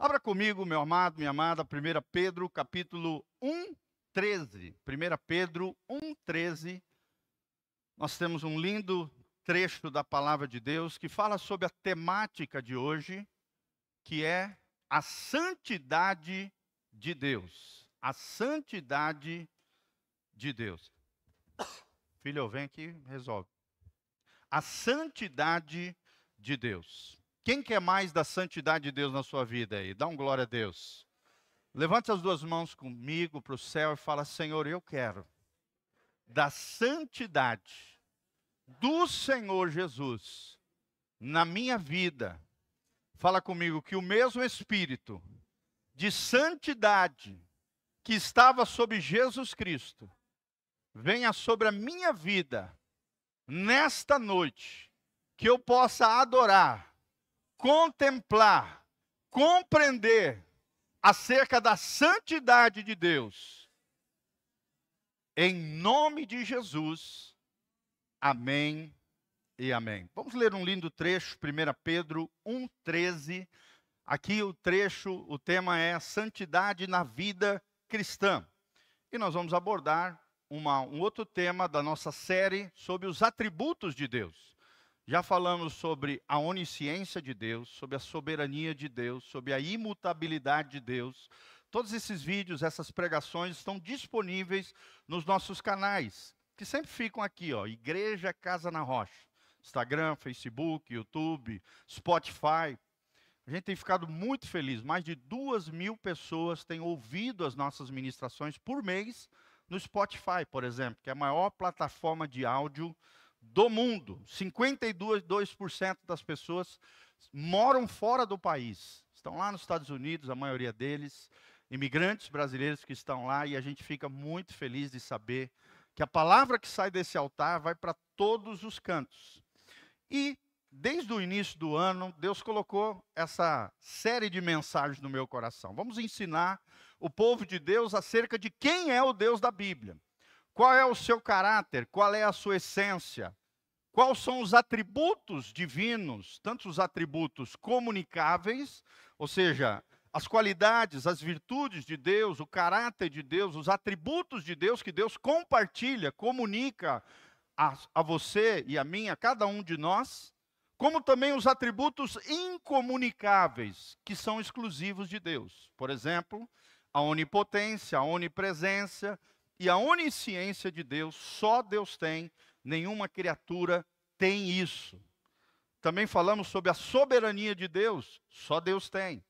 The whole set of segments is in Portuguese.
Abra comigo, meu amado, minha amada, 1 Pedro, capítulo 1, 13. 1 Pedro 1, 13. Nós temos um lindo trecho da palavra de Deus que fala sobre a temática de hoje, que é a santidade de Deus. A santidade de Deus. Filho, vem aqui, resolve. A santidade de Deus. Quem quer mais da santidade de Deus na sua vida aí? Dá um glória a Deus. Levante as duas mãos comigo para o céu e fala: Senhor, eu quero da santidade do Senhor Jesus na minha vida. Fala comigo que o mesmo Espírito de santidade que estava sobre Jesus Cristo venha sobre a minha vida nesta noite, que eu possa adorar contemplar, compreender acerca da santidade de Deus. Em nome de Jesus. Amém e amém. Vamos ler um lindo trecho, 1 Pedro 1,13. Aqui o trecho, o tema é Santidade na Vida Cristã. E nós vamos abordar uma, um outro tema da nossa série sobre os atributos de Deus. Já falamos sobre a onisciência de Deus, sobre a soberania de Deus, sobre a imutabilidade de Deus. Todos esses vídeos, essas pregações estão disponíveis nos nossos canais, que sempre ficam aqui, ó, Igreja Casa na Rocha. Instagram, Facebook, YouTube, Spotify. A gente tem ficado muito feliz. Mais de duas mil pessoas têm ouvido as nossas ministrações por mês no Spotify, por exemplo, que é a maior plataforma de áudio do mundo. 52% das pessoas moram fora do país. Estão lá nos Estados Unidos, a maioria deles, imigrantes brasileiros que estão lá, e a gente fica muito feliz de saber que a palavra que sai desse altar vai para todos os cantos. E desde o início do ano, Deus colocou essa série de mensagens no meu coração. Vamos ensinar o povo de Deus acerca de quem é o Deus da Bíblia. Qual é o seu caráter? Qual é a sua essência? Quais são os atributos divinos, tanto os atributos comunicáveis, ou seja, as qualidades, as virtudes de Deus, o caráter de Deus, os atributos de Deus que Deus compartilha, comunica a, a você e a mim, a cada um de nós, como também os atributos incomunicáveis, que são exclusivos de Deus. Por exemplo, a onipotência, a onipresença, e a onisciência de Deus, só Deus tem, nenhuma criatura tem isso. Também falamos sobre a soberania de Deus, só Deus tem.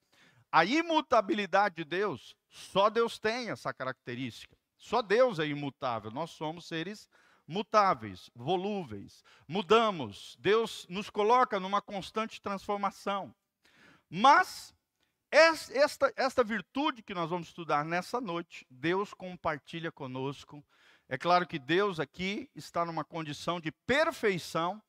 A imutabilidade de Deus, só Deus tem essa característica. Só Deus é imutável, nós somos seres mutáveis, volúveis. Mudamos, Deus nos coloca numa constante transformação. Mas esta, esta virtude que nós vamos estudar nessa noite, Deus compartilha conosco. É claro que Deus aqui está numa condição de perfeição.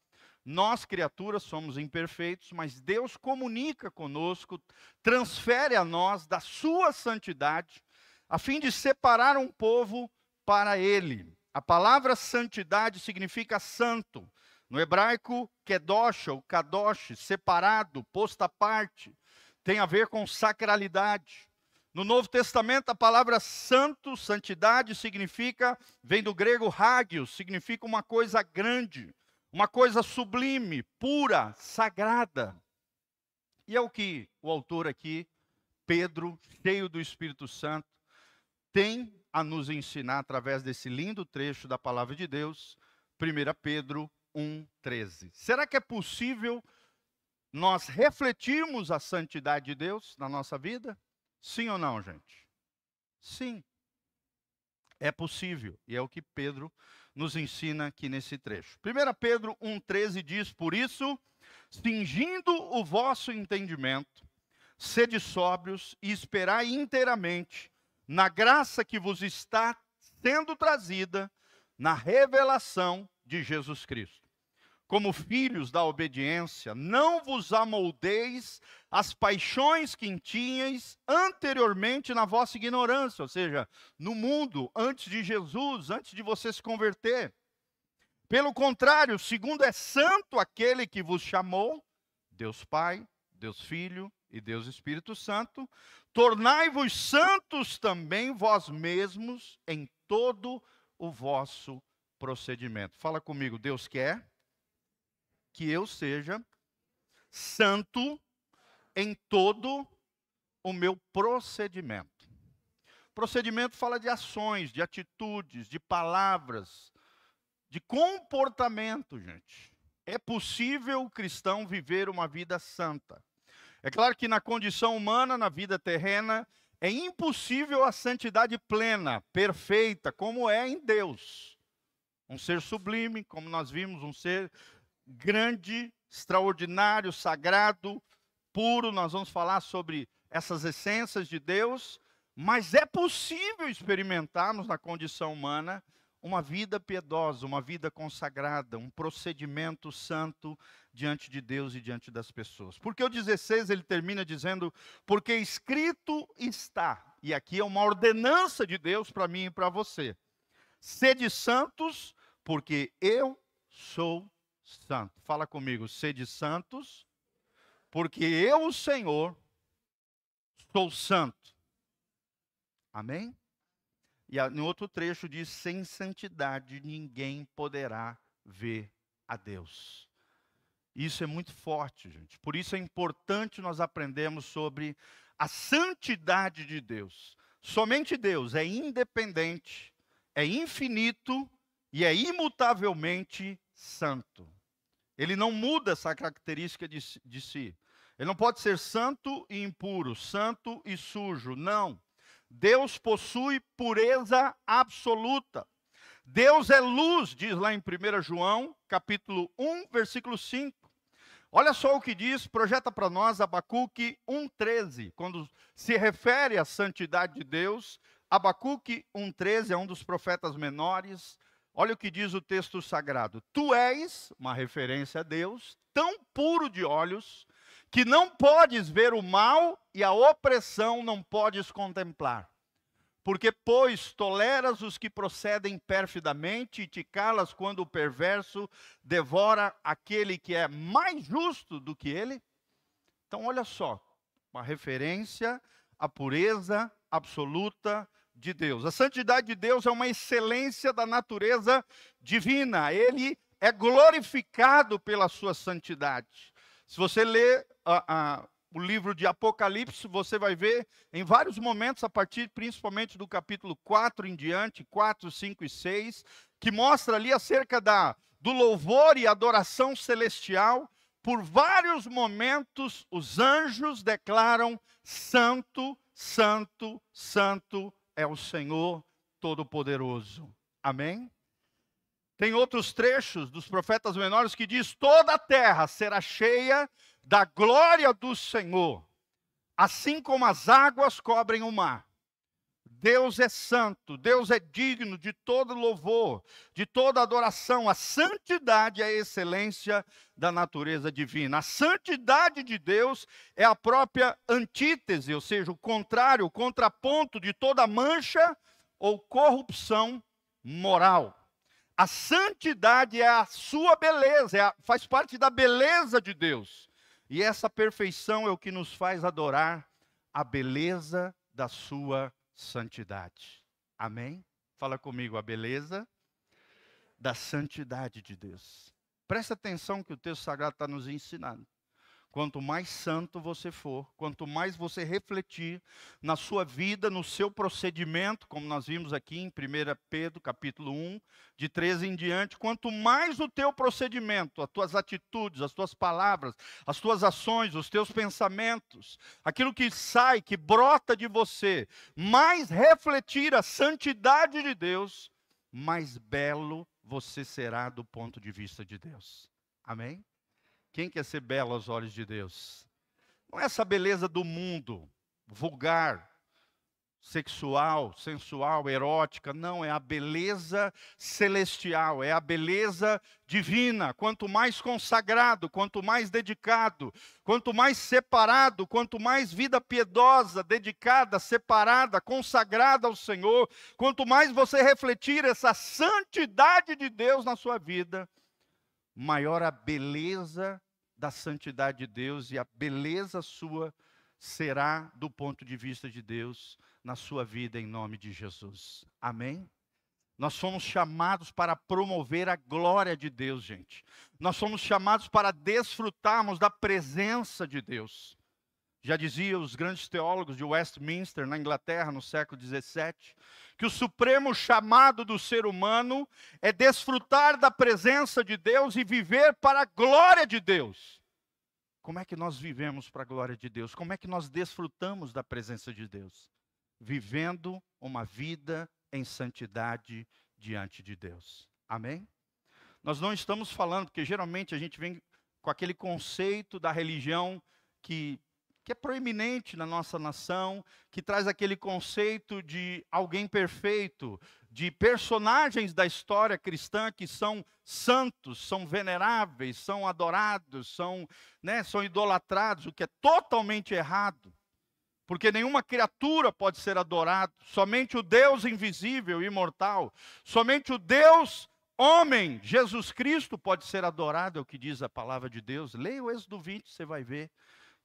Nós, criaturas, somos imperfeitos, mas Deus comunica conosco, transfere a nós da sua santidade, a fim de separar um povo para Ele. A palavra santidade significa santo. No hebraico, kedosh ou kadosh, separado, posto à parte tem a ver com sacralidade. No Novo Testamento, a palavra santo, santidade, significa, vem do grego hagios, significa uma coisa grande, uma coisa sublime, pura, sagrada. E é o que o autor aqui, Pedro, cheio do Espírito Santo, tem a nos ensinar através desse lindo trecho da palavra de Deus, 1 Pedro 1,13. Será que é possível nós refletirmos a santidade de Deus na nossa vida? Sim ou não, gente? Sim. É possível, e é o que Pedro nos ensina aqui nesse trecho. 1 Pedro 1,13 diz: Por isso, cingindo o vosso entendimento, sede sóbrios e esperai inteiramente na graça que vos está sendo trazida na revelação de Jesus Cristo como filhos da obediência, não vos amoldeis as paixões que tinhais anteriormente na vossa ignorância, ou seja, no mundo, antes de Jesus, antes de você se converter. Pelo contrário, segundo é santo aquele que vos chamou, Deus Pai, Deus Filho, e Deus Espírito Santo, tornai-vos santos também vós mesmos em todo o vosso procedimento. Fala comigo, Deus quer que eu seja santo em todo o meu procedimento. Procedimento fala de ações, de atitudes, de palavras, de comportamento, gente. É possível o cristão viver uma vida santa. É claro que na condição humana, na vida terrena, é impossível a santidade plena, perfeita, como é em Deus. Um ser sublime, como nós vimos, um ser grande, extraordinário, sagrado, puro. Nós vamos falar sobre essas essências de Deus, mas é possível experimentarmos na condição humana uma vida piedosa, uma vida consagrada, um procedimento santo diante de Deus e diante das pessoas. Porque o 16 ele termina dizendo: Porque escrito está, e aqui é uma ordenança de Deus para mim e para você: sede santos, porque eu sou santo. Fala comigo, sede santos, porque eu, o Senhor, sou santo. Amém? E no outro trecho diz: sem santidade ninguém poderá ver a Deus. Isso é muito forte, gente. Por isso é importante nós aprendermos sobre a santidade de Deus. Somente Deus é independente, é infinito e é imutavelmente santo. Ele não muda essa característica de, de si. Ele não pode ser santo e impuro, santo e sujo. Não. Deus possui pureza absoluta. Deus é luz, diz lá em 1 João, capítulo 1, versículo 5. Olha só o que diz, projeta para nós Abacuque 1,13. Quando se refere à santidade de Deus, Abacuque 1,13 é um dos profetas menores. Olha o que diz o texto sagrado: Tu és, uma referência a Deus, tão puro de olhos que não podes ver o mal e a opressão não podes contemplar. Porque, pois, toleras os que procedem perfidamente e te calas quando o perverso devora aquele que é mais justo do que ele? Então, olha só, uma referência à pureza absoluta de Deus. A santidade de Deus é uma excelência da natureza divina. Ele é glorificado pela sua santidade. Se você ler o livro de Apocalipse, você vai ver em vários momentos, a partir principalmente do capítulo 4 em diante, 4, 5 e 6, que mostra ali acerca da, do louvor e adoração celestial. Por vários momentos, os anjos declaram: Santo, Santo, Santo é o Senhor Todo-Poderoso. Amém? Tem outros trechos dos profetas menores que diz: toda a terra será cheia da glória do Senhor, assim como as águas cobrem o mar. Deus é santo, Deus é digno de todo louvor, de toda adoração. A santidade é a excelência da natureza divina. A santidade de Deus é a própria antítese, ou seja, o contrário, o contraponto de toda mancha ou corrupção moral. A santidade é a sua beleza, é a, faz parte da beleza de Deus. E essa perfeição é o que nos faz adorar a beleza da sua santidade. Amém? Fala comigo, a beleza da santidade de Deus. Presta atenção que o texto sagrado está nos ensinando. Quanto mais santo você for, quanto mais você refletir na sua vida, no seu procedimento, como nós vimos aqui em 1 Pedro, capítulo 1, de 13 em diante, quanto mais o teu procedimento, as tuas atitudes, as tuas palavras, as tuas ações, os teus pensamentos, aquilo que sai, que brota de você, mais refletir a santidade de Deus, mais belo você será do ponto de vista de Deus. Amém? Quem quer ser belo aos olhos de Deus? Não é essa beleza do mundo, vulgar, sexual, sensual, erótica, não, é a beleza celestial, é a beleza divina. Quanto mais consagrado, quanto mais dedicado, quanto mais separado, quanto mais vida piedosa, dedicada, separada, consagrada ao Senhor, quanto mais você refletir essa santidade de Deus na sua vida, maior a beleza da santidade de Deus e a beleza sua será do ponto de vista de Deus na sua vida, em nome de Jesus. Amém? Nós somos chamados para promover a glória de Deus, gente. Nós somos chamados para desfrutarmos da presença de Deus. Já dizia os grandes teólogos de Westminster, na Inglaterra, no século XVII, que o supremo chamado do ser humano é desfrutar da presença de Deus e viver para a glória de Deus. Como é que nós vivemos para a glória de Deus? Como é que nós desfrutamos da presença de Deus? Vivendo uma vida em santidade diante de Deus. Amém? Nós não estamos falando, porque geralmente a gente vem com aquele conceito da religião que, que é proeminente na nossa nação, que traz aquele conceito de alguém perfeito, de personagens da história cristã que são santos, são veneráveis, são adorados, são, né, são idolatrados, o que é totalmente errado porque nenhuma criatura pode ser adorada, somente o Deus invisível imortal, somente o Deus homem, Jesus Cristo, pode ser adorado, é o que diz a palavra de Deus. Leia o Êxodo 20, você vai ver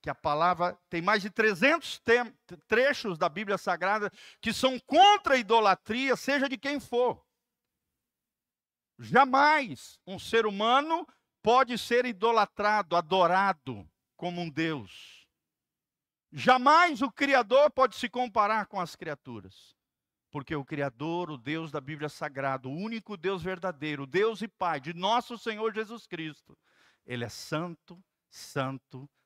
que a palavra tem mais de 300 trechos da Bíblia Sagrada que são contra a idolatria, seja de quem for. Jamais um ser humano pode ser idolatrado, adorado como um Deus. Jamais o Criador pode se comparar com as criaturas. Porque o Criador, o Deus da Bíblia Sagrada, o único Deus verdadeiro, Deus e Pai de nosso Senhor Jesus Cristo, Ele é santo, santo, santo.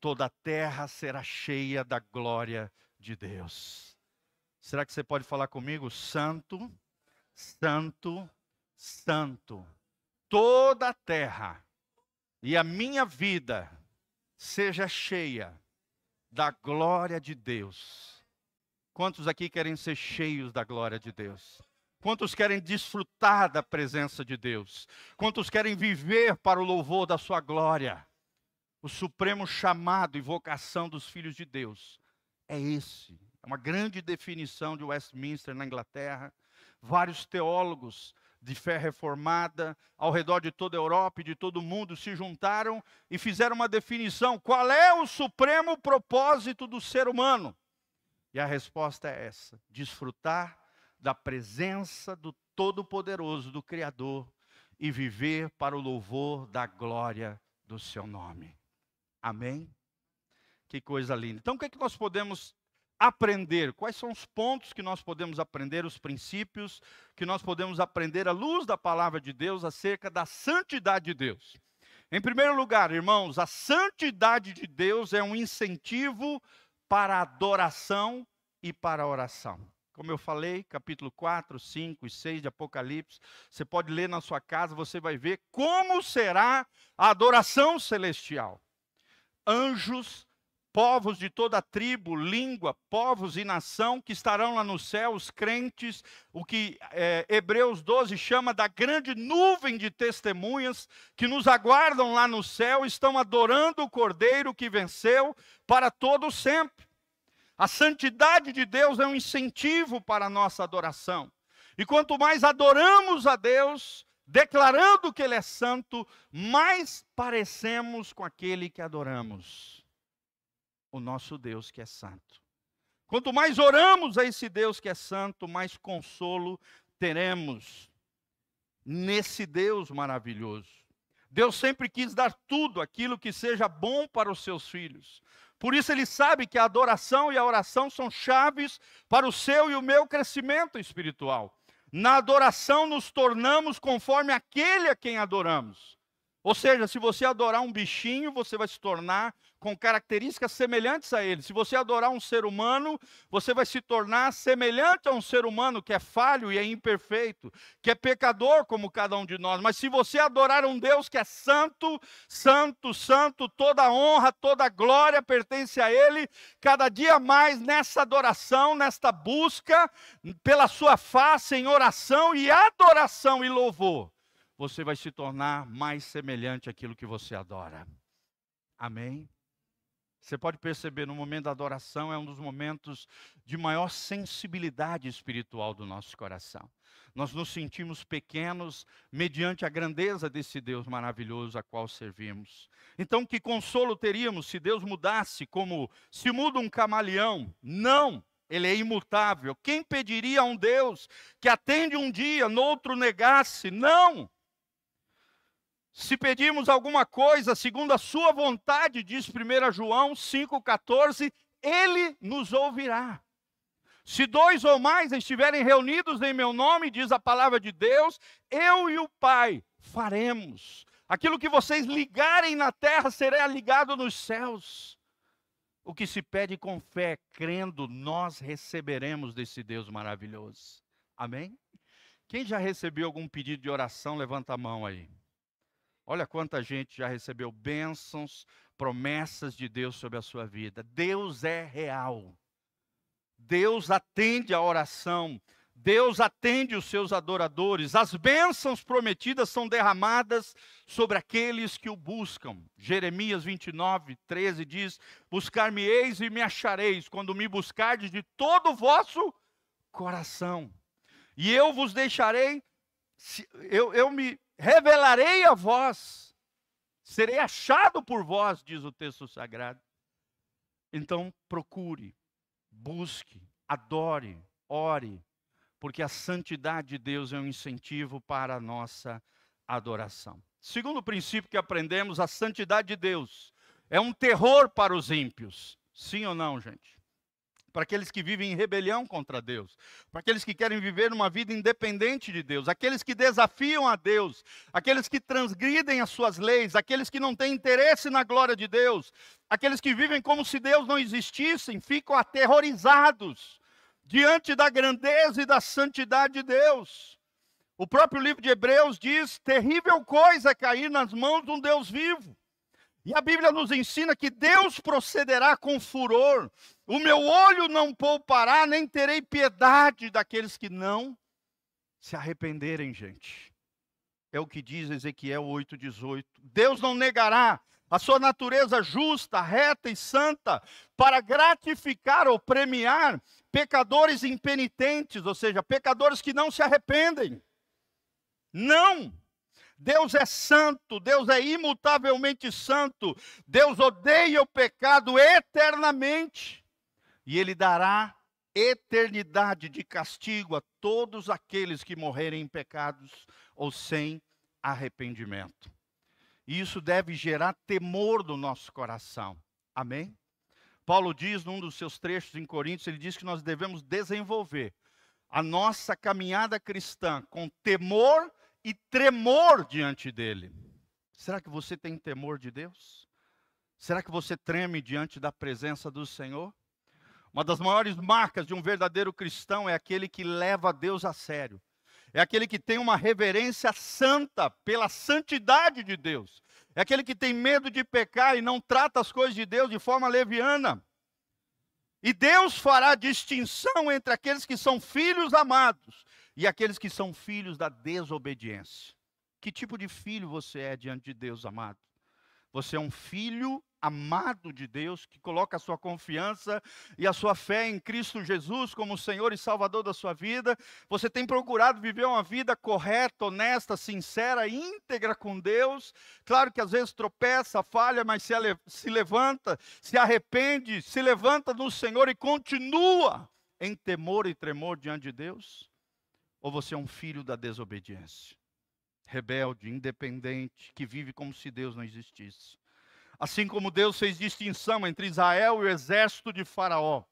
Toda a terra será cheia da glória de Deus. Será que você pode falar comigo? Santo, santo, santo. Toda a terra e a minha vida seja cheia da glória de Deus. Quantos aqui querem ser cheios da glória de Deus? Quantos querem desfrutar da presença de Deus? Quantos querem viver para o louvor da sua glória? O supremo chamado e vocação dos filhos de Deus é esse. É uma grande definição de Westminster, na Inglaterra. Vários teólogos de fé reformada ao redor de toda a Europa e de todo o mundo se juntaram e fizeram uma definição: qual é o supremo propósito do ser humano? E a resposta é essa: desfrutar da presença do Todo-Poderoso, do Criador, e viver para o louvor da glória do seu nome. Amém? Que coisa linda. Então, o que, é que nós podemos aprender? Quais são os pontos que nós podemos aprender, os princípios que nós podemos aprender à luz da palavra de Deus acerca da santidade de Deus? Em primeiro lugar, irmãos, a santidade de Deus é um incentivo para a adoração e para a oração. Como eu falei, capítulo 4, 5 e 6 de Apocalipse, você pode ler na sua casa, você vai ver como será a adoração celestial. Anjos povos de toda tribo, língua, povos e nação que estarão lá no céu, os crentes, o que é, Hebreus 12 chama da grande nuvem de testemunhas que nos aguardam lá no céu, estão adorando o Cordeiro que venceu para todo sempre. A santidade de Deus é um incentivo para a nossa adoração. E quanto mais adoramos a Deus, declarando que Ele é santo, mais parecemos com aquele que adoramos o nosso Deus que é santo. Quanto mais oramos a esse Deus que é santo, mais consolo teremos nesse Deus maravilhoso. Deus sempre quis dar tudo aquilo que seja bom para os seus filhos. Por isso ele sabe que a adoração e a oração são chaves para o seu e o meu crescimento espiritual. Na adoração nos tornamos conforme aquele a quem adoramos. Ou seja, se você adorar um bichinho, você vai se tornar com características semelhantes a ele. Se você adorar um ser humano, você vai se tornar semelhante a um ser humano que é falho e é imperfeito, que é pecador como cada um de nós. Mas se você adorar um Deus que é santo, santo, santo, toda honra, toda glória pertence a ele, cada dia mais nessa adoração, nesta busca pela sua face em oração e adoração e louvor você vai se tornar mais semelhante àquilo que você adora. Amém? Você pode perceber, no momento da adoração, é um dos momentos de maior sensibilidade espiritual do nosso coração. nós nos sentimos pequenos mediante a grandeza desse Deus maravilhoso a qual servimos. Então, que consolo teríamos se Deus mudasse como se muda um camaleão? Não! Ele é imutável. Quem pediria a um Deus que atende um dia, no outro negasse? Não! Se pedirmos alguma coisa segundo a sua vontade, diz 1 João 5,14, ele nos ouvirá. Se dois ou mais estiverem reunidos em meu nome, diz a palavra de Deus, eu e o Pai faremos. Aquilo que vocês ligarem na terra será ligado nos céus. O que se pede com fé, crendo, nós receberemos desse Deus maravilhoso. Amém? Quem já recebeu algum pedido de oração, levanta a mão aí. Olha quanta gente já recebeu bênçãos, promessas de Deus sobre a sua vida. Deus é real. Deus atende a oração, Deus atende os seus adoradores. As bênçãos prometidas são derramadas sobre aqueles que o buscam. Jeremias 29, 13 diz: Buscar-me-eis e me achareis, quando me buscardes de todo o vosso coração. E eu vos deixarei, eu, eu me revelarei a vós, serei achado por vós, diz o texto sagrado. Então procure, busque, adore, ore, porque a santidade de Deus é um incentivo para a nossa adoração. Segundo princípio que aprendemos, a santidade de Deus é um terror para os ímpios. Sim ou não, gente? Para aqueles que vivem em rebelião contra Deus, para aqueles que querem viver uma vida independente de Deus, aqueles que desafiam a Deus, aqueles que transgridem as suas leis, aqueles que não têm interesse na glória de Deus, aqueles que vivem como se Deus não existisse, ficam aterrorizados diante da grandeza e da santidade de Deus. O próprio livro de Hebreus diz: terrível coisa é cair nas mãos de um Deus vivo. E a Bíblia nos ensina que Deus procederá com furor. O meu olho não poupará, nem terei piedade daqueles que não se arrependerem, gente. É o que diz Ezequiel 8,18. Deus não negará a sua natureza justa, reta e santa para gratificar ou premiar pecadores impenitentes, ou seja, pecadores que não se arrependem. Não! Deus é santo, Deus é imutavelmente santo, Deus odeia o pecado eternamente, e Ele dará eternidade de castigo a todos aqueles que morrerem em pecados ou sem arrependimento. E isso deve gerar temor no nosso coração. Amém? Paulo diz num dos seus trechos em Coríntios, ele diz que nós devemos desenvolver a nossa caminhada cristã com temor e tremor diante dele. Será que você tem temor de Deus? Será que você treme diante da presença do Senhor? Uma das maiores marcas de um verdadeiro cristão é aquele que leva Deus a sério. É aquele que tem uma reverência santa pela santidade de Deus. É aquele que tem medo de pecar e não trata as coisas de Deus de forma leviana. E Deus fará distinção entre aqueles que são filhos amados e aqueles que são filhos da desobediência. Que tipo de filho você é diante de Deus, amado? Você é um filho amado de Deus, que coloca a sua confiança e a sua fé em Cristo Jesus como Senhor e Salvador da sua vida. Você tem procurado viver uma vida correta, honesta, sincera, íntegra com Deus. Claro que às vezes tropeça, falha, mas se levanta, se arrepende, se levanta no Senhor e continua em temor e tremor diante de Deus. Ou você é um filho da desobediência, rebelde, independente, que vive como se Deus não existisse. Assim como Deus fez distinção entre Israel e o exército de Faraó.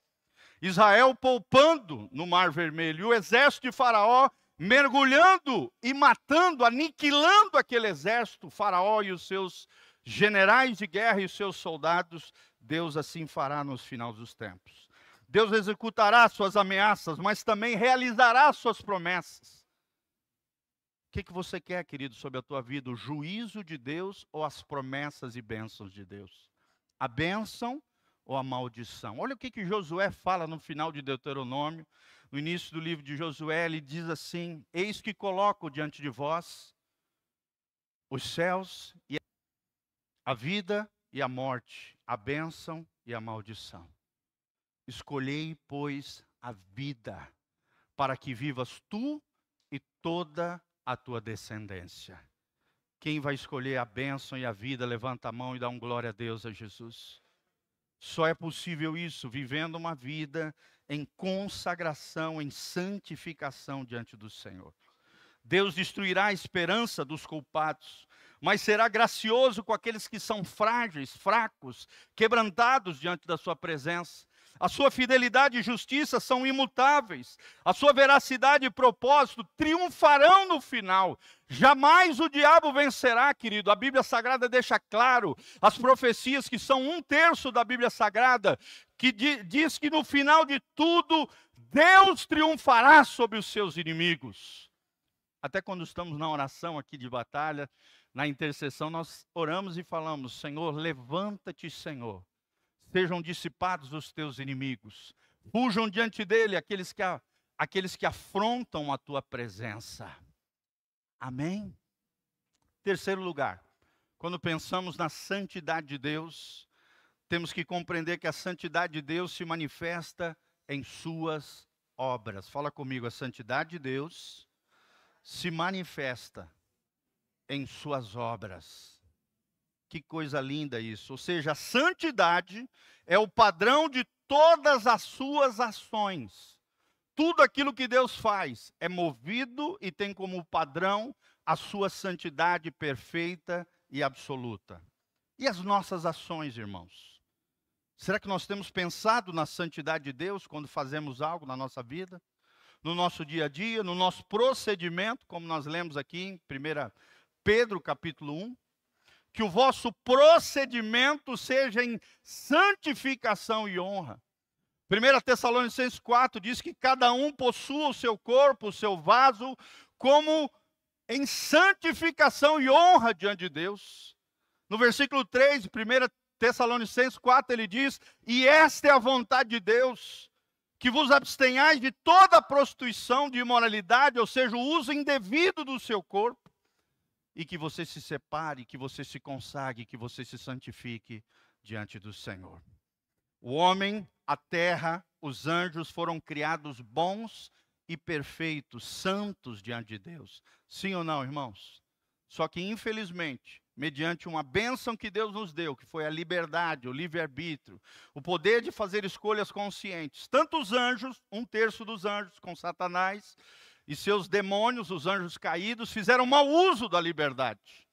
Israel poupando no Mar Vermelho, e o exército de Faraó mergulhando e matando, aniquilando aquele exército, Faraó e os seus generais de guerra e os seus soldados. Deus assim fará nos finais dos tempos. Deus executará suas ameaças, mas também realizará suas promessas. O que, que você quer, querido, sobre a tua vida? O juízo de Deus ou as promessas e bênçãos de Deus? A bênção ou a maldição? Olha o que, que Josué fala no final de Deuteronômio, no início do livro de Josué, ele diz assim: Eis que coloco diante de vós os céus e a vida e a morte, a bênção e a maldição. Escolhei, pois, a vida, para que vivas tu e toda a tua descendência. Quem vai escolher a bênção e a vida, levanta a mão e dá um glória a Deus a Jesus. Só é possível isso vivendo uma vida em consagração, em santificação diante do Senhor. Deus destruirá a esperança dos culpados, mas será gracioso com aqueles que são frágeis, fracos, quebrantados diante da sua presença. A sua fidelidade e justiça são imutáveis. A sua veracidade e propósito triunfarão no final. Jamais o diabo vencerá, querido. A Bíblia Sagrada deixa claro as profecias que são um terço da Bíblia Sagrada, que diz que no final de tudo Deus triunfará sobre os seus inimigos. Até quando estamos na oração aqui de batalha, na intercessão, nós oramos e falamos: Senhor, levanta-te, Senhor sejam dissipados os teus inimigos. Fujam diante dele aqueles que, aqueles que afrontam a tua presença. Amém? Terceiro lugar, quando pensamos na santidade de Deus, temos que compreender que a santidade de Deus se manifesta em suas obras. Fala comigo, a santidade de Deus se manifesta em suas obras. Que coisa linda isso. Ou seja, a santidade é o padrão de todas as suas ações. Tudo aquilo que Deus faz é movido e tem como padrão a sua santidade perfeita e absoluta. E as nossas ações, irmãos? Será que nós temos pensado na santidade de Deus quando fazemos algo na nossa vida? No nosso dia a dia, no nosso procedimento, como nós lemos aqui em 1 Pedro capítulo 1? Que o vosso procedimento seja em santificação e honra. 1 Tessalonicenses 4 diz que cada um possua o seu corpo, o seu vaso, como em santificação e honra diante de Deus. No versículo 3, 1 Tessalonicenses 4, ele diz: E esta é a vontade de Deus, que vos abstenhais de toda prostituição, de imoralidade, ou seja, o uso indevido do seu corpo e que você se separe, que você se consagre, que você se santifique diante do Senhor. O homem, a terra, os anjos foram criados bons e perfeitos, santos diante de Deus. Sim ou não, irmãos? Só que, infelizmente, mediante uma bênção que Deus nos deu, que foi a liberdade, o livre-arbítrio, o poder de fazer escolhas conscientes, tanto os anjos, um terço dos anjos com Satanás, e seus demônios, os anjos caídos, fizeram mau uso da liberdade.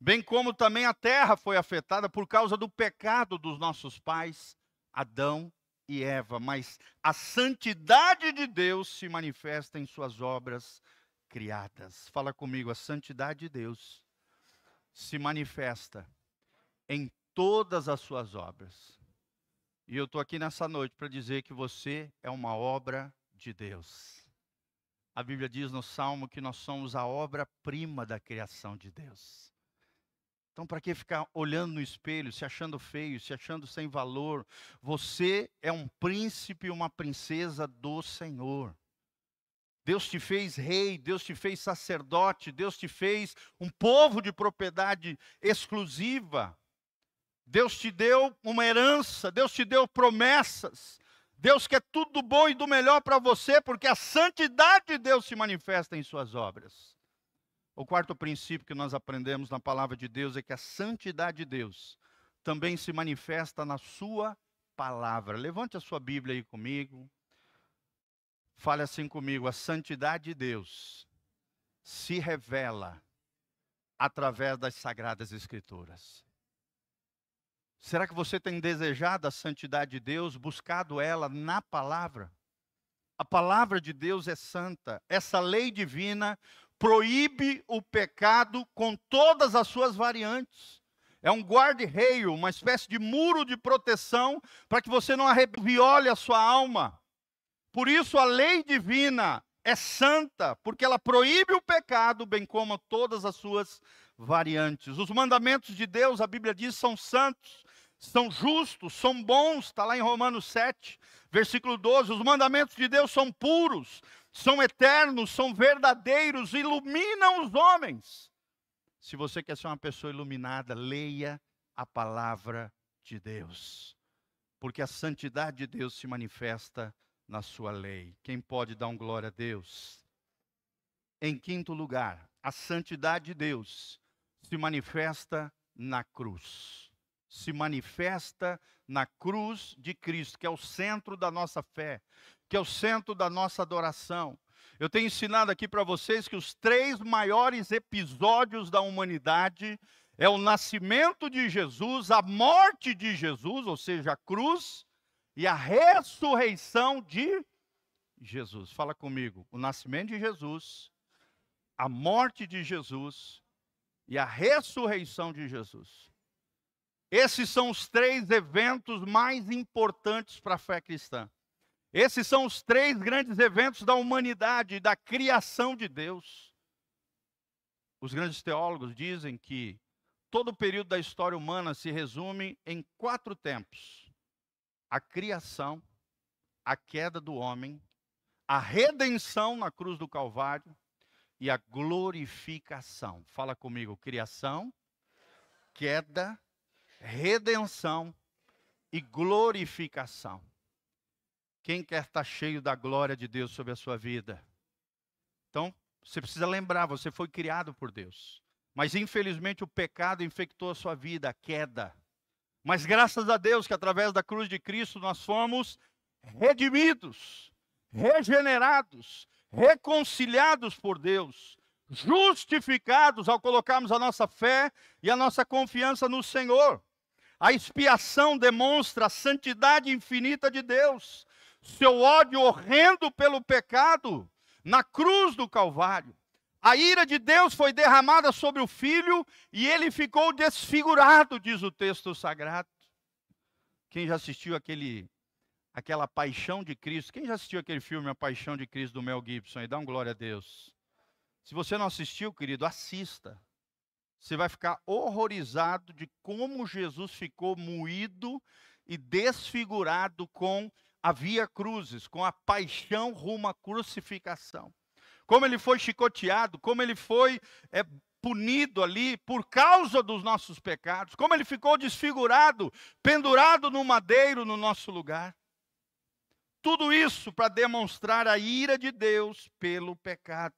Bem como também a terra foi afetada por causa do pecado dos nossos pais, Adão e Eva. Mas a santidade de Deus se manifesta em suas obras criadas. Fala comigo, a santidade de Deus se manifesta em todas as suas obras. E eu estou aqui nessa noite para dizer que você é uma obra de Deus. A Bíblia diz no Salmo que nós somos a obra-prima da criação de Deus. Então, para que ficar olhando no espelho, se achando feio, se achando sem valor? Você é um príncipe e uma princesa do Senhor. Deus te fez rei, Deus te fez sacerdote, Deus te fez um povo de propriedade exclusiva. Deus te deu uma herança, Deus te deu promessas. Deus quer tudo do bom e do melhor para você, porque a santidade de Deus se manifesta em suas obras. O quarto princípio que nós aprendemos na palavra de Deus é que a santidade de Deus também se manifesta na sua palavra. Levante a sua Bíblia aí comigo. Fale assim comigo: a santidade de Deus se revela através das sagradas Escrituras. Será que você tem desejado a santidade de Deus, buscado ela na palavra? A palavra de Deus é santa. Essa lei divina proíbe o pecado com todas as suas variantes. É um guarda-reio, uma espécie de muro de proteção para que você não arrebiole a sua alma. Por isso a lei divina é santa, porque ela proíbe o pecado, bem como todas as suas variantes. Os mandamentos de Deus, a Bíblia diz, são santos são justos, são bons, está lá em Romanos 7, versículo 12. Os mandamentos de Deus são puros, são eternos, são verdadeiros, iluminam os homens. Se você quer ser uma pessoa iluminada, leia a palavra de Deus, porque a santidade de Deus se manifesta na sua lei. Quem pode dar um glória a Deus? Em quinto lugar, a santidade de Deus se manifesta na cruz. Se manifesta na cruz de Cristo, que é o centro da nossa fé, que é o centro da nossa adoração. Eu tenho ensinado aqui para vocês que os três maiores episódios da humanidade é o nascimento de Jesus, a morte de Jesus, ou seja, a cruz, e a ressurreição de Jesus. Fala comigo. O nascimento de Jesus, a morte de Jesus e a ressurreição de Jesus. Esses são os três eventos mais importantes para a fé cristã. Esses são os três grandes eventos da humanidade, da criação de Deus. Os grandes teólogos dizem que todo o período da história humana se resume em quatro tempos: a criação, a queda do homem, a redenção na cruz do Calvário e a glorificação. Fala comigo: criação, queda, redenção e glorificação. Quem quer estar cheio da glória de Deus sobre a sua vida? Então, você precisa lembrar, você foi criado por Deus. Mas infelizmente o pecado infectou a sua vida, a queda. Mas graças a Deus que através da cruz de Cristo nós fomos redimidos, regenerados, reconciliados por Deus, justificados ao colocarmos a nossa fé e a nossa confiança no Senhor. A expiação demonstra a santidade infinita de Deus, seu ódio horrendo pelo pecado na cruz do Calvário. A ira de Deus foi derramada sobre o filho e ele ficou desfigurado, diz o texto sagrado. Quem já assistiu aquele aquela Paixão de Cristo. Quem já assistiu aquele filme A Paixão de Cristo do Mel Gibson? E dá um glória a Deus. Se você não assistiu, querido, assista. Você vai ficar horrorizado de como Jesus ficou moído e desfigurado com a via cruzes, com a paixão rumo à crucificação. Como ele foi chicoteado, como ele foi é, punido ali por causa dos nossos pecados, como ele ficou desfigurado, pendurado no madeiro no nosso lugar. Tudo isso para demonstrar a ira de Deus pelo pecado.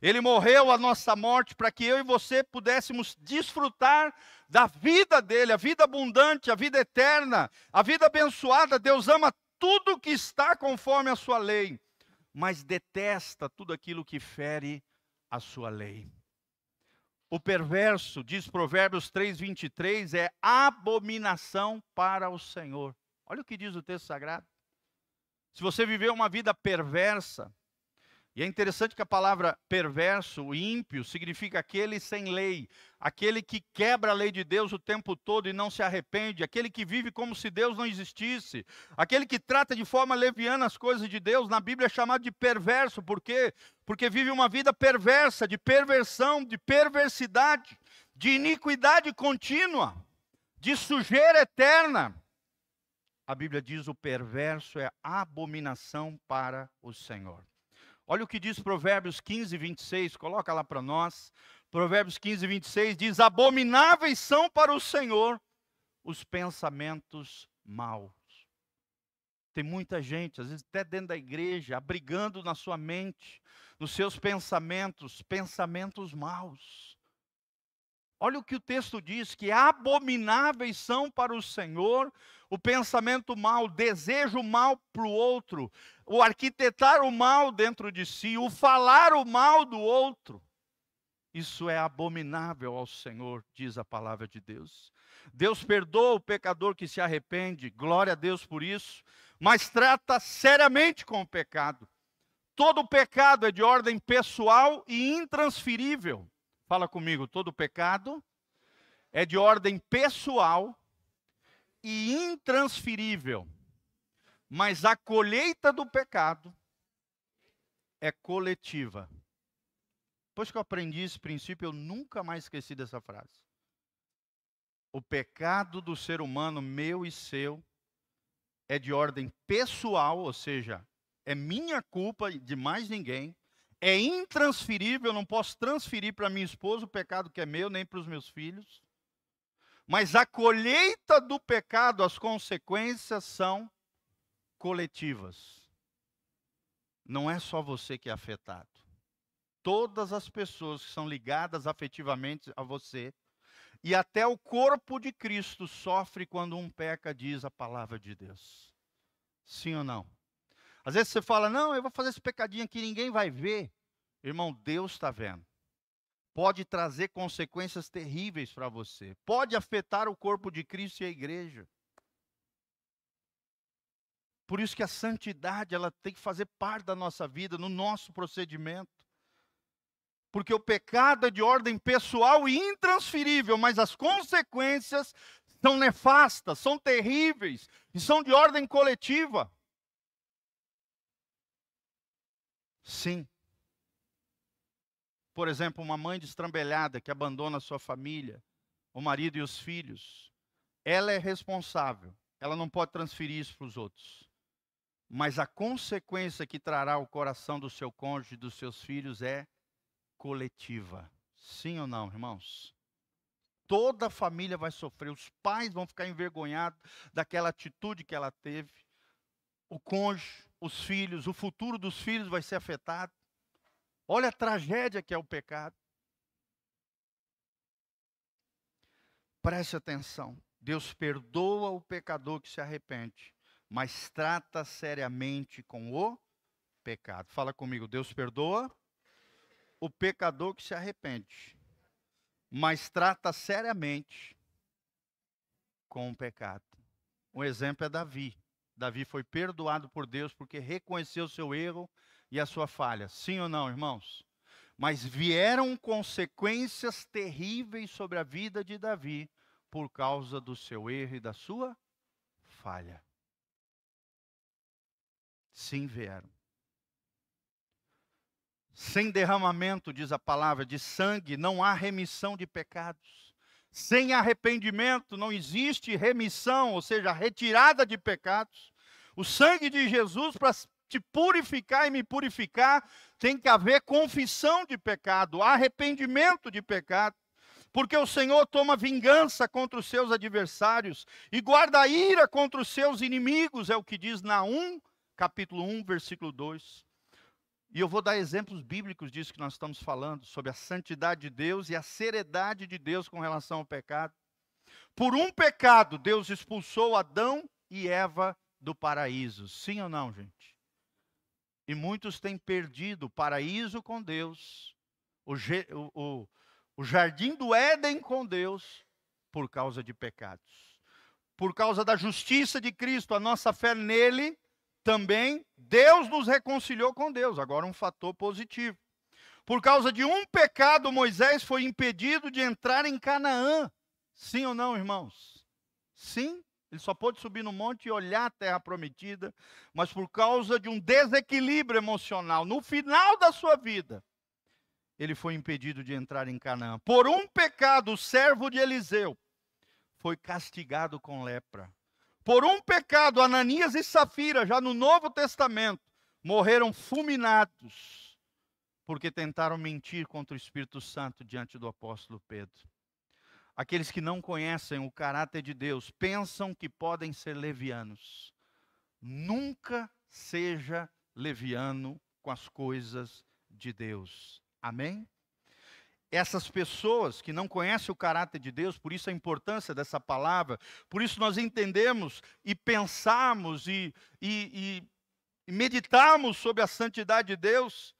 Ele morreu a nossa morte para que eu e você pudéssemos desfrutar da vida dele, a vida abundante, a vida eterna, a vida abençoada. Deus ama tudo que está conforme a sua lei, mas detesta tudo aquilo que fere a sua lei. O perverso, diz Provérbios 3:23, é abominação para o Senhor. Olha o que diz o texto sagrado. Se você viveu uma vida perversa, e é interessante que a palavra perverso, ímpio, significa aquele sem lei, aquele que quebra a lei de Deus o tempo todo e não se arrepende, aquele que vive como se Deus não existisse, aquele que trata de forma leviana as coisas de Deus, na Bíblia é chamado de perverso, por quê? Porque vive uma vida perversa, de perversão, de perversidade, de iniquidade contínua, de sujeira eterna a Bíblia diz: o perverso é abominação para o Senhor. Olha o que diz Provérbios 15, 26, coloca lá para nós. Provérbios 15, 26 diz: Abomináveis são para o Senhor os pensamentos maus. Tem muita gente, às vezes até dentro da igreja, abrigando na sua mente, nos seus pensamentos, pensamentos maus. Olha o que o texto diz: que abomináveis são para o Senhor o pensamento mal, o desejo mal para o outro, o arquitetar o mal dentro de si, o falar o mal do outro. Isso é abominável ao Senhor, diz a palavra de Deus. Deus perdoa o pecador que se arrepende, glória a Deus por isso, mas trata seriamente com o pecado. Todo pecado é de ordem pessoal e intransferível. Fala comigo, todo pecado é de ordem pessoal e intransferível. Mas a colheita do pecado é coletiva. Depois que eu aprendi esse princípio, eu nunca mais esqueci dessa frase. O pecado do ser humano, meu e seu, é de ordem pessoal, ou seja, é minha culpa de mais ninguém, é intransferível, eu não posso transferir para minha esposa o pecado que é meu, nem para os meus filhos. Mas a colheita do pecado, as consequências são coletivas. Não é só você que é afetado. todas as pessoas que são ligadas afetivamente a você, e até o corpo de Cristo sofre quando um peca, diz a palavra de Deus. Sim ou não? Às vezes você fala, não, eu vou fazer esse pecadinho aqui, ninguém vai ver. Irmão, Deus está vendo. Pode trazer consequências terríveis para você. Pode afetar o corpo de Cristo e a igreja. Por isso que a santidade, ela tem que fazer parte da nossa vida, no nosso procedimento porque o pecado é de ordem pessoal e intransferível, mas as consequências são nefastas, são terríveis e são de ordem coletiva. Sim. Por exemplo, uma mãe destrambelhada que abandona sua família, o marido e os filhos, ela é responsável, ela não pode transferir isso para os outros. Mas a consequência que trará o coração do seu cônjuge e dos seus filhos é coletiva. Sim ou não, irmãos? Toda a família vai sofrer, os pais vão ficar envergonhados daquela atitude que ela teve, o cônjuge, os filhos, o futuro dos filhos vai ser afetado. Olha a tragédia que é o pecado. Preste atenção. Deus perdoa o pecador que se arrepende, mas trata seriamente com o pecado. Fala comigo, Deus perdoa o pecador que se arrepende, mas trata seriamente com o pecado. Um exemplo é Davi. Davi foi perdoado por Deus porque reconheceu seu erro e a sua falha. Sim ou não, irmãos? Mas vieram consequências terríveis sobre a vida de Davi por causa do seu erro e da sua falha. Sim, vieram. Sem derramamento, diz a palavra, de sangue, não há remissão de pecados. Sem arrependimento não existe remissão, ou seja, retirada de pecados. O sangue de Jesus, para te purificar e me purificar, tem que haver confissão de pecado, arrependimento de pecado. Porque o Senhor toma vingança contra os seus adversários e guarda ira contra os seus inimigos, é o que diz Naum, capítulo 1, versículo 2. E eu vou dar exemplos bíblicos disso que nós estamos falando, sobre a santidade de Deus e a seriedade de Deus com relação ao pecado. Por um pecado, Deus expulsou Adão e Eva do paraíso. Sim ou não, gente? E muitos têm perdido o paraíso com Deus, o, o, o jardim do Éden com Deus, por causa de pecados. Por causa da justiça de Cristo, a nossa fé nele também Deus nos reconciliou com Deus, agora um fator positivo. Por causa de um pecado, Moisés foi impedido de entrar em Canaã. Sim ou não, irmãos? Sim, ele só pôde subir no monte e olhar a terra prometida, mas por causa de um desequilíbrio emocional, no final da sua vida, ele foi impedido de entrar em Canaã. Por um pecado, o servo de Eliseu foi castigado com lepra. Por um pecado, Ananias e Safira, já no Novo Testamento, morreram fulminados, porque tentaram mentir contra o Espírito Santo diante do apóstolo Pedro. Aqueles que não conhecem o caráter de Deus pensam que podem ser levianos. Nunca seja leviano com as coisas de Deus. Amém? Essas pessoas que não conhecem o caráter de Deus, por isso a importância dessa palavra, por isso nós entendemos e pensamos e, e, e meditamos sobre a santidade de Deus.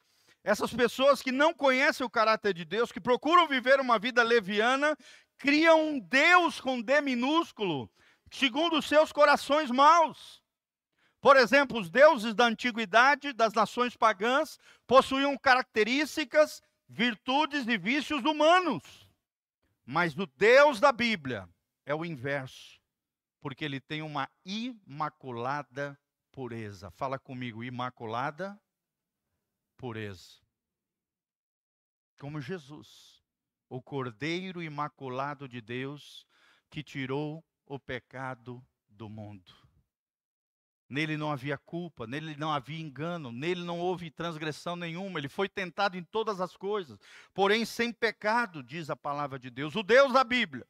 Essas pessoas que não conhecem o caráter de Deus, que procuram viver uma vida leviana, criam um Deus com D minúsculo, segundo os seus corações maus. Por exemplo, os deuses da antiguidade, das nações pagãs, possuíam características virtudes e vícios humanos. Mas o Deus da Bíblia é o inverso, porque ele tem uma imaculada pureza. Fala comigo, imaculada pureza. Como Jesus, o Cordeiro imaculado de Deus, que tirou o pecado do mundo. Nele não havia culpa, nele não havia engano, nele não houve transgressão nenhuma. Ele foi tentado em todas as coisas, porém sem pecado, diz a palavra de Deus. O Deus da Bíblia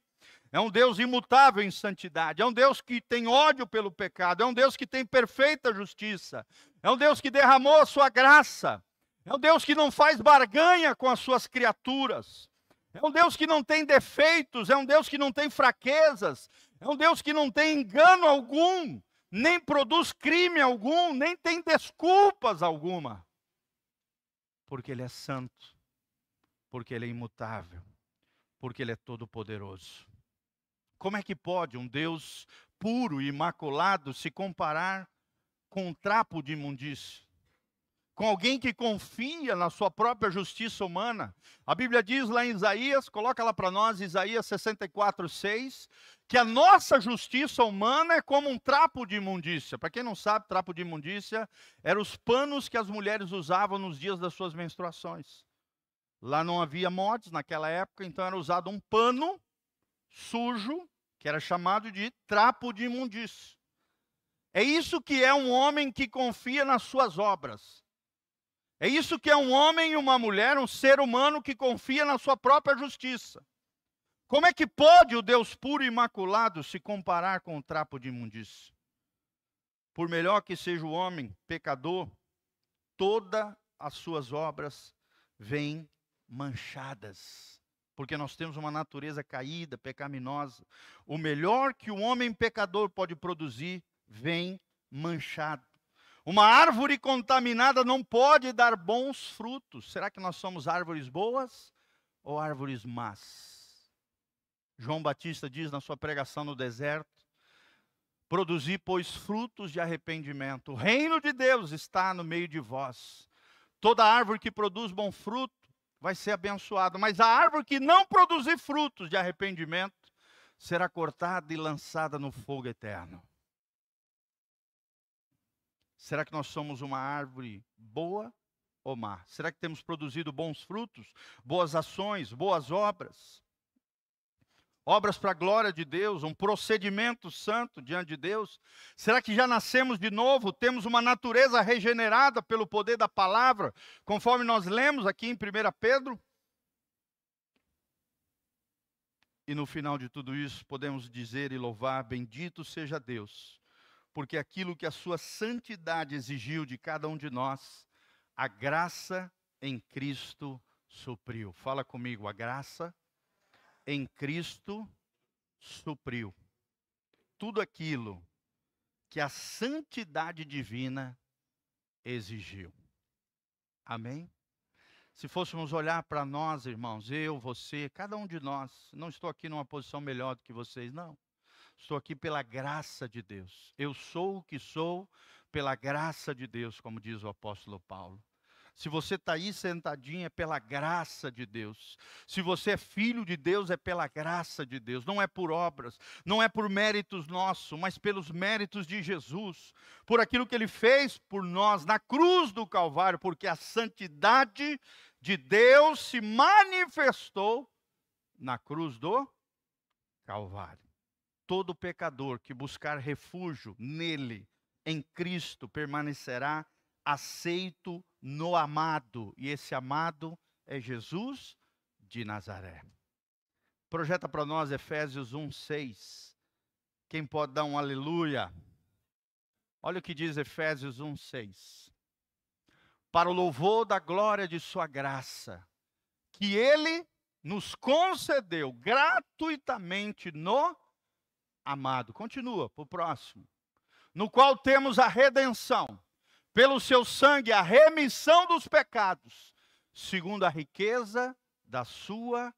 é um Deus imutável em santidade, é um Deus que tem ódio pelo pecado, é um Deus que tem perfeita justiça, é um Deus que derramou a sua graça, É um Deus que não faz barganha com as suas criaturas. É um Deus que não tem defeitos, é um Deus que não tem fraquezas, é um Deus que não tem engano algum, nem produz crime algum, nem tem desculpas alguma. Porque Ele é santo, porque Ele é imutável, porque Ele é todo-poderoso. Como é que pode um Deus puro e imaculado se comparar com um trapo de imundícia? Com alguém que confia na sua própria justiça humana. A Bíblia diz lá em Isaías, coloca lá para nós, Isaías 64, 6, que a nossa justiça humana é como um trapo de imundícia. Para quem não sabe, trapo de imundícia eram os panos que as mulheres usavam nos dias das suas menstruações. Lá não havia mods naquela época, então era usado um pano sujo, que era chamado de trapo de imundícia. É isso que é um homem que confia nas suas obras. É isso que é um homem e uma mulher, um ser humano que confia na sua própria justiça. Como é que pode o Deus puro e imaculado se comparar com o trapo de imundícia? Por melhor que seja o homem pecador, todas as suas obras vêm manchadas porque nós temos uma natureza caída, pecaminosa. O melhor que o homem pecador pode produzir vem manchado. Uma árvore contaminada não pode dar bons frutos. Será que nós somos árvores boas ou árvores más? João Batista diz na sua pregação no deserto: Produzi, pois, frutos de arrependimento. O reino de Deus está no meio de vós. Toda árvore que produz bom fruto vai ser abençoado, mas a árvore que não produzir frutos de arrependimento será cortada e lançada no fogo eterno. Será que nós somos uma árvore boa ou má? Será que temos produzido bons frutos, boas ações, boas obras? Obras para a glória de Deus, um procedimento santo diante de Deus? Será que já nascemos de novo? Temos uma natureza regenerada pelo poder da palavra, conforme nós lemos aqui em 1 Pedro? E no final de tudo isso, podemos dizer e louvar: Bendito seja Deus, porque aquilo que a sua santidade exigiu de cada um de nós, a graça em Cristo supriu. Fala comigo, a graça em Cristo supriu tudo aquilo que a santidade divina exigiu. Amém? Se fôssemos olhar para nós, irmãos, eu, você, cada um de nós, não estou aqui numa posição melhor do que vocês, não. Estou aqui pela graça de Deus. Eu sou o que sou pela graça de Deus, como diz o apóstolo Paulo. Se você está aí sentadinho, é pela graça de Deus. Se você é filho de Deus, é pela graça de Deus. Não é por obras, não é por méritos nossos, mas pelos méritos de Jesus. Por aquilo que ele fez por nós na cruz do Calvário, porque a santidade de Deus se manifestou na cruz do Calvário. Todo pecador que buscar refúgio nele, em Cristo, permanecerá aceito no amado, e esse amado é Jesus de Nazaré. Projeta para nós Efésios 1, 6. Quem pode dar um aleluia? Olha o que diz Efésios 1, 6. Para o louvor da glória de Sua graça, que Ele nos concedeu gratuitamente no amado. Continua para o próximo. No qual temos a redenção pelo seu sangue a remissão dos pecados, segundo a riqueza da sua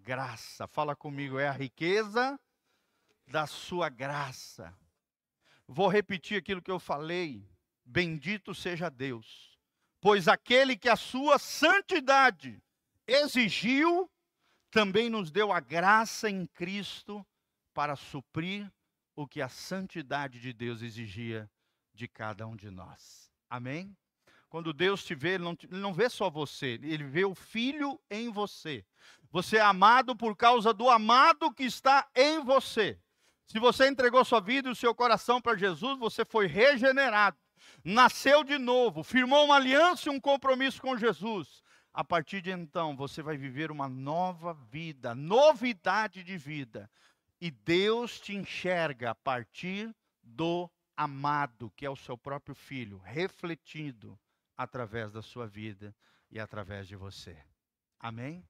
graça. Fala comigo, é a riqueza da sua graça. Vou repetir aquilo que eu falei. Bendito seja Deus, pois aquele que a sua santidade exigiu, também nos deu a graça em Cristo para suprir o que a santidade de Deus exigia de cada um de nós. Amém? Quando Deus te vê, ele não, ele não vê só você, ele vê o Filho em você. Você é amado por causa do amado que está em você. Se você entregou sua vida e o seu coração para Jesus, você foi regenerado, nasceu de novo, firmou uma aliança e um compromisso com Jesus. A partir de então, você vai viver uma nova vida, novidade de vida. E Deus te enxerga a partir do amado, que é o seu próprio filho, refletido através da sua vida e através de você. Amém?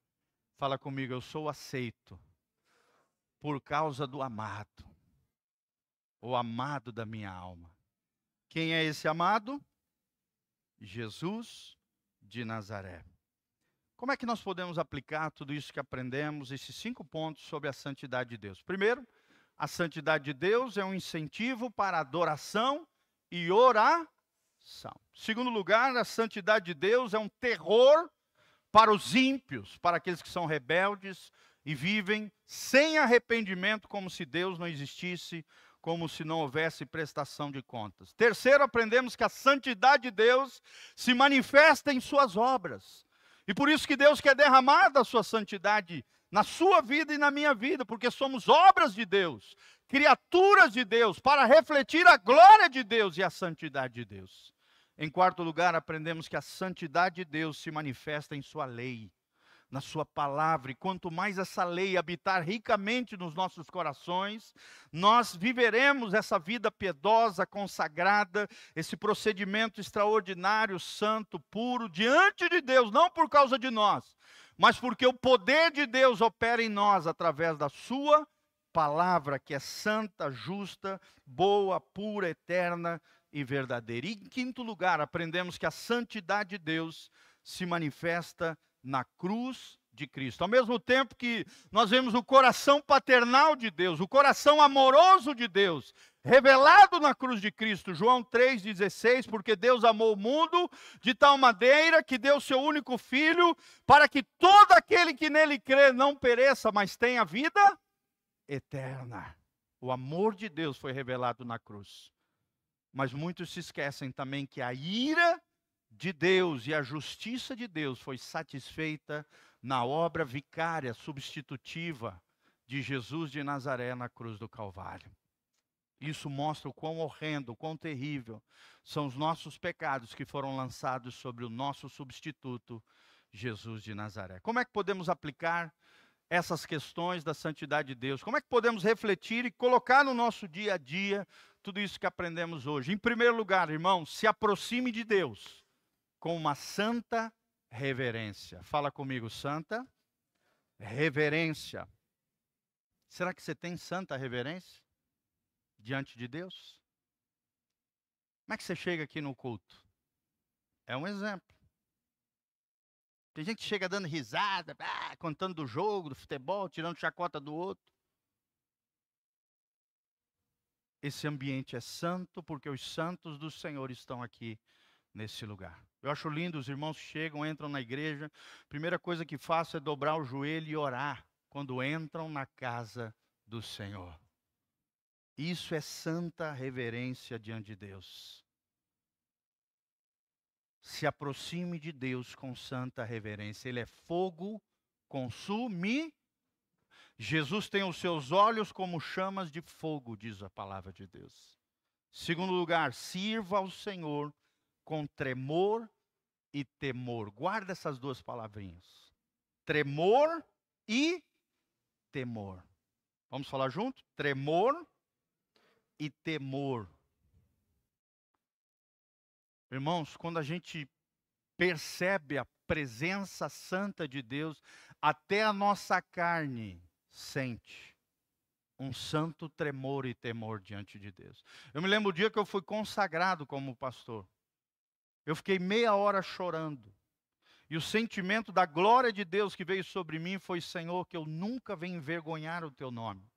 Fala comigo, eu sou aceito por causa do amado, o amado da minha alma. Quem é esse amado? Jesus de Nazaré. Como é que nós podemos aplicar tudo isso que aprendemos, esses cinco pontos sobre a santidade de Deus? Primeiro, a santidade de Deus é um incentivo para adoração e oração. Segundo lugar, a santidade de Deus é um terror para os ímpios, para aqueles que são rebeldes e vivem sem arrependimento, como se Deus não existisse, como se não houvesse prestação de contas. Terceiro, aprendemos que a santidade de Deus se manifesta em suas obras. E por isso que Deus quer derramar da sua santidade na sua vida e na minha vida, porque somos obras de Deus, criaturas de Deus, para refletir a glória de Deus e a santidade de Deus. Em quarto lugar, aprendemos que a santidade de Deus se manifesta em Sua lei, na Sua palavra, e quanto mais essa lei habitar ricamente nos nossos corações, nós viveremos essa vida piedosa, consagrada, esse procedimento extraordinário, santo, puro, diante de Deus, não por causa de nós, mas porque o poder de Deus opera em nós através da Sua palavra, que é santa, justa, boa, pura, eterna e verdadeira. E em quinto lugar, aprendemos que a santidade de Deus se manifesta na cruz de Cristo. Ao mesmo tempo que nós vemos o coração paternal de Deus, o coração amoroso de Deus, revelado na cruz de Cristo, João 3,16, porque Deus amou o mundo de tal maneira que deu seu único filho, para que todo aquele que nele crê não pereça, mas tenha vida eterna. O amor de Deus foi revelado na cruz. Mas muitos se esquecem também que a ira de Deus e a justiça de Deus foi satisfeita na obra vicária, substitutiva de Jesus de Nazaré na cruz do Calvário. Isso mostra o quão horrendo, o quão terrível são os nossos pecados que foram lançados sobre o nosso substituto, Jesus de Nazaré. Como é que podemos aplicar essas questões da santidade de Deus? Como é que podemos refletir e colocar no nosso dia a dia tudo isso que aprendemos hoje. Em primeiro lugar, irmão, se aproxime de Deus com uma santa reverência. Fala comigo, santa reverência. Será que você tem santa reverência diante de Deus? Como é que você chega aqui no culto? É um exemplo. Tem gente que chega dando risada, ah, contando do jogo, do futebol, tirando chacota do outro. esse ambiente é santo, porque os santos do Senhor estão aqui nesse lugar. Eu acho lindo, os irmãos chegam, entram na igreja, primeira coisa que faço é dobrar o joelho e orar quando entram na casa do Senhor. Isso é santa reverência diante de Deus. Se aproxime de Deus com santa reverência. Ele é fogo consume Jesus tem os seus olhos como chamas de fogo, diz a palavra de Deus. Segundo lugar, sirva ao Senhor com tremor e temor. Guarda essas duas palavrinhas. Tremor e temor. Vamos falar junto? Tremor e temor. Irmãos, quando a gente percebe a presença santa de Deus, até a nossa carne sente um santo tremor e temor diante de Deus. Eu me lembro o dia que eu fui consagrado como pastor. Eu fiquei meia hora chorando. E o sentimento da glória de Deus que veio sobre mim foi: Senhor, que eu nunca venha envergonhar o teu nome.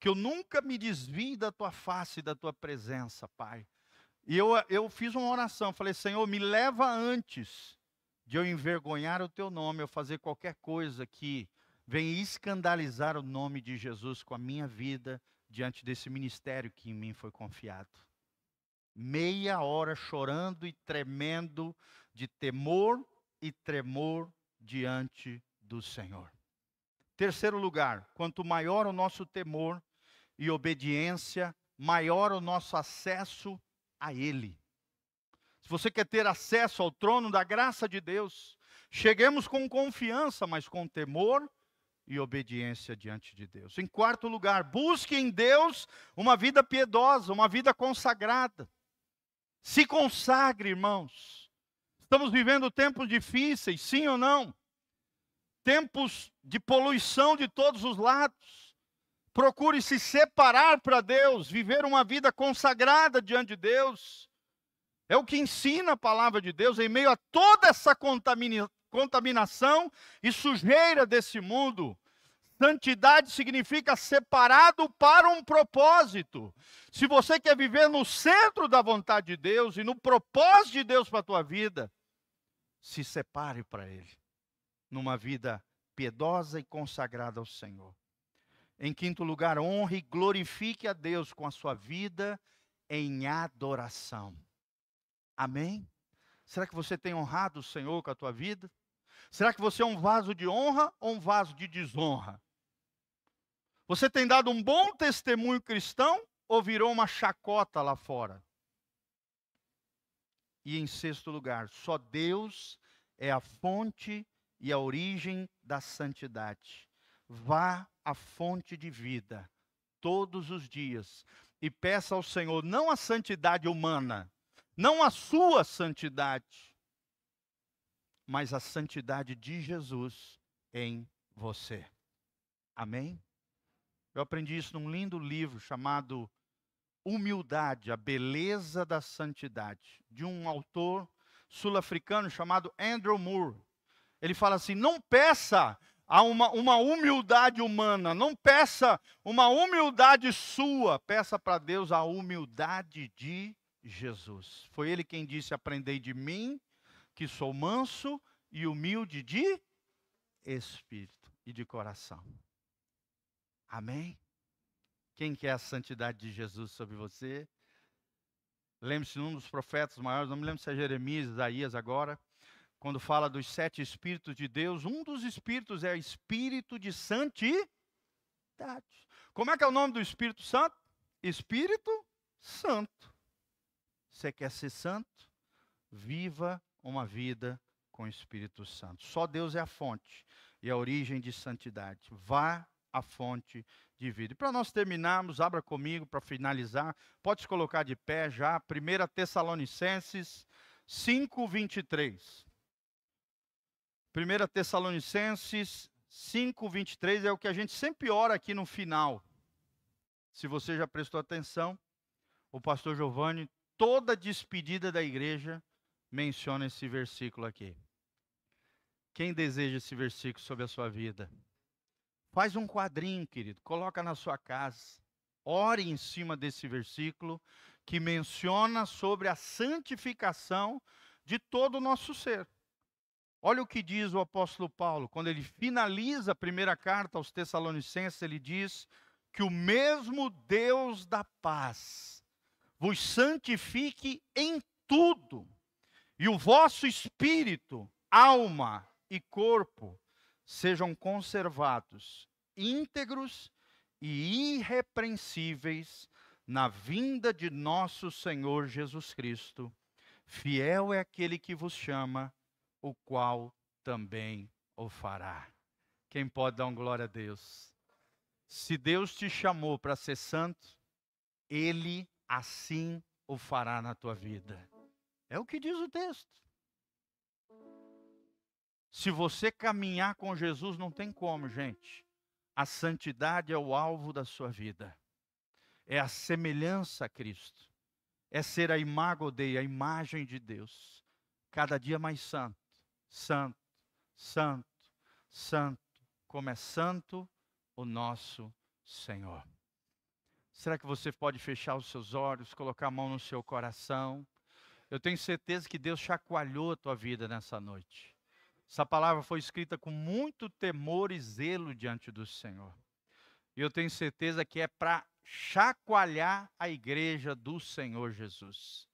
Que eu nunca me desvie da tua face da tua presença, Pai. E eu, eu fiz uma oração, falei: Senhor, me leva antes de eu envergonhar o teu nome, eu fazer qualquer coisa que vem escandalizar o nome de Jesus com a minha vida diante desse ministério que em mim foi confiado. Meia hora chorando e tremendo de temor e tremor diante do Senhor. Terceiro lugar, quanto maior o nosso temor e obediência, maior o nosso acesso a Ele. Se você quer ter acesso ao trono da graça de Deus, cheguemos com confiança, mas com temor e obediência diante de Deus. Em quarto lugar, busque em Deus uma vida piedosa, uma vida consagrada. Se consagre, irmãos. Estamos vivendo tempos difíceis, sim ou não? Tempos de poluição de todos os lados. Procure se separar para Deus, viver uma vida consagrada diante de Deus. É o que ensina a palavra de Deus em meio a toda essa contamina contaminação e sujeira desse mundo. Santidade significa separado para um propósito. Se você quer viver no centro da vontade de Deus e no propósito de Deus para a tua vida, se separe para Ele, numa vida piedosa e consagrada ao Senhor. Em quinto lugar, honre e glorifique a Deus com a sua vida em adoração. Amém? Será que você tem honrado o Senhor com a tua vida? Será que você é um vaso de honra ou um vaso de desonra? Você tem dado um bom testemunho cristão ou virou uma chacota lá fora? E em sexto lugar, só Deus é a fonte e a origem da santidade. Vá à fonte de vida todos os dias e peça ao Senhor não a santidade humana, não a sua santidade, mas a santidade de Jesus em você. Amém? Eu aprendi isso num lindo livro chamado Humildade, a Beleza da Santidade, de um autor sul-africano chamado Andrew Moore. Ele fala assim: não peça a uma, uma humildade humana, não peça uma humildade sua, peça para Deus a humildade de Jesus. Foi ele quem disse: Aprendei de mim, que sou manso e humilde de espírito e de coração. Amém? Quem quer a santidade de Jesus sobre você? Lembre-se, um dos profetas maiores, não me lembro se é Jeremias, Isaías agora, quando fala dos sete espíritos de Deus, um dos espíritos é o espírito de santidade. Como é que é o nome do Espírito Santo? Espírito Santo. Você quer ser santo? Viva uma vida com o Espírito Santo. Só Deus é a fonte e a origem de santidade. Vá à fonte de vida. E para nós terminarmos, abra comigo para finalizar. Pode se colocar de pé já. 1 Tessalonicenses 5, 23. 1 Tessalonicenses 5, 23 é o que a gente sempre ora aqui no final. Se você já prestou atenção, o pastor Giovanni, toda despedida da igreja, menciona esse versículo aqui. Quem deseja esse versículo sobre a sua vida? Faz um quadrinho, querido, coloca na sua casa. Ore em cima desse versículo que menciona sobre a santificação de todo o nosso ser. Olha o que diz o apóstolo Paulo, quando ele finaliza a primeira carta aos Tessalonicenses, ele diz que o mesmo Deus da paz vos santifique em tudo, e o vosso espírito, alma e corpo sejam conservados íntegros e irrepreensíveis na vinda de nosso Senhor Jesus Cristo. Fiel é aquele que vos chama, o qual também o fará. Quem pode dar um glória a Deus? Se Deus te chamou para ser santo, Ele assim o fará na tua vida. É o que diz o texto. Se você caminhar com Jesus, não tem como, gente. A santidade é o alvo da sua vida. É a semelhança a Cristo. É ser a imago Dei, a imagem de Deus. Cada dia mais santo, santo, santo, santo, como é santo o nosso Senhor. Será que você pode fechar os seus olhos, colocar a mão no seu coração? Eu tenho certeza que Deus chacoalhou a tua vida nessa noite. Essa palavra foi escrita com muito temor e zelo diante do Senhor. E eu tenho certeza que é para chacoalhar a igreja do Senhor Jesus.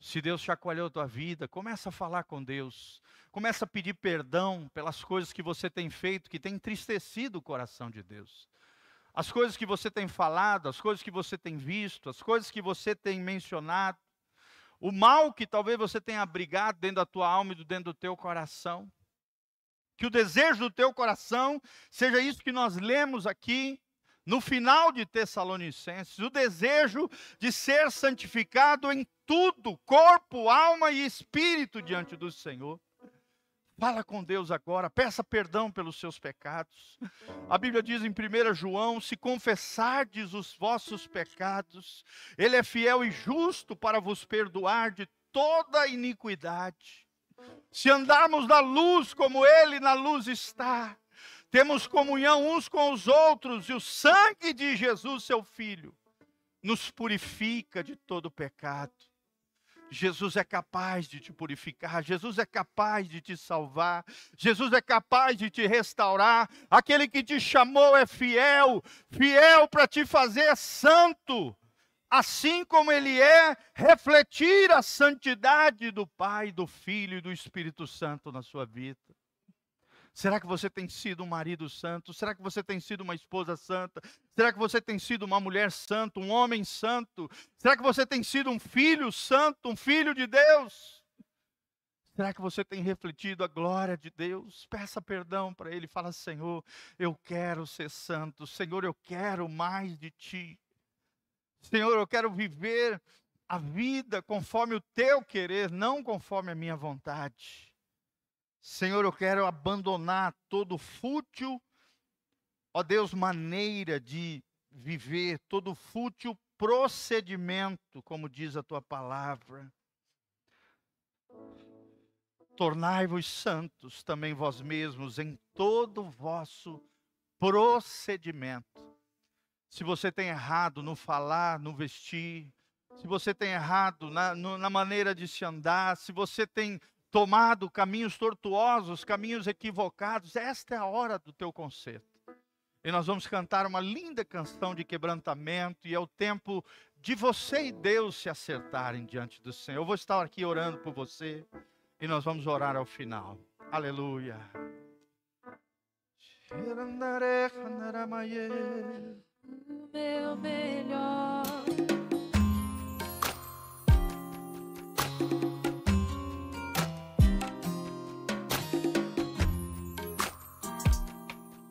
Se Deus chacoalhou a tua vida, começa a falar com Deus. Começa a pedir perdão pelas coisas que você tem feito que tem entristecido o coração de Deus. As coisas que você tem falado, as coisas que você tem visto, as coisas que você tem mencionado, o mal que talvez você tenha abrigado dentro da tua alma e dentro do teu coração. Que o desejo do teu coração seja isso que nós lemos aqui no final de Tessalonicenses, o desejo de ser santificado em tudo, corpo, alma e espírito diante do Senhor. Fala com Deus agora, peça perdão pelos seus pecados. A Bíblia diz em 1 João: se confessardes os vossos pecados, Ele é fiel e justo para vos perdoar de toda iniquidade. Se andarmos na luz como Ele na luz está, temos comunhão uns com os outros, e o sangue de Jesus, seu Filho, nos purifica de todo pecado. Jesus é capaz de te purificar, Jesus é capaz de te salvar, Jesus é capaz de te restaurar. Aquele que te chamou é fiel, fiel para te fazer santo, assim como ele é, refletir a santidade do Pai, do Filho e do Espírito Santo na sua vida. Será que você tem sido um marido santo? Será que você tem sido uma esposa santa? Será que você tem sido uma mulher santa, um homem santo? Será que você tem sido um filho santo, um filho de Deus? Será que você tem refletido a glória de Deus? Peça perdão para Ele. Fala, Senhor, eu quero ser santo. Senhor, eu quero mais de Ti. Senhor, eu quero viver a vida conforme o Teu querer, não conforme a minha vontade. Senhor, eu quero abandonar todo fútil, ó Deus, maneira de viver, todo fútil procedimento, como diz a tua palavra. Tornai-vos santos também vós mesmos em todo vosso procedimento. Se você tem errado no falar, no vestir, se você tem errado na, no, na maneira de se andar, se você tem tomado caminhos tortuosos, caminhos equivocados, esta é a hora do teu conserto. E nós vamos cantar uma linda canção de quebrantamento, e é o tempo de você e Deus se acertarem diante do Senhor. Eu vou estar aqui orando por você, e nós vamos orar ao final. Aleluia. Meu melhor.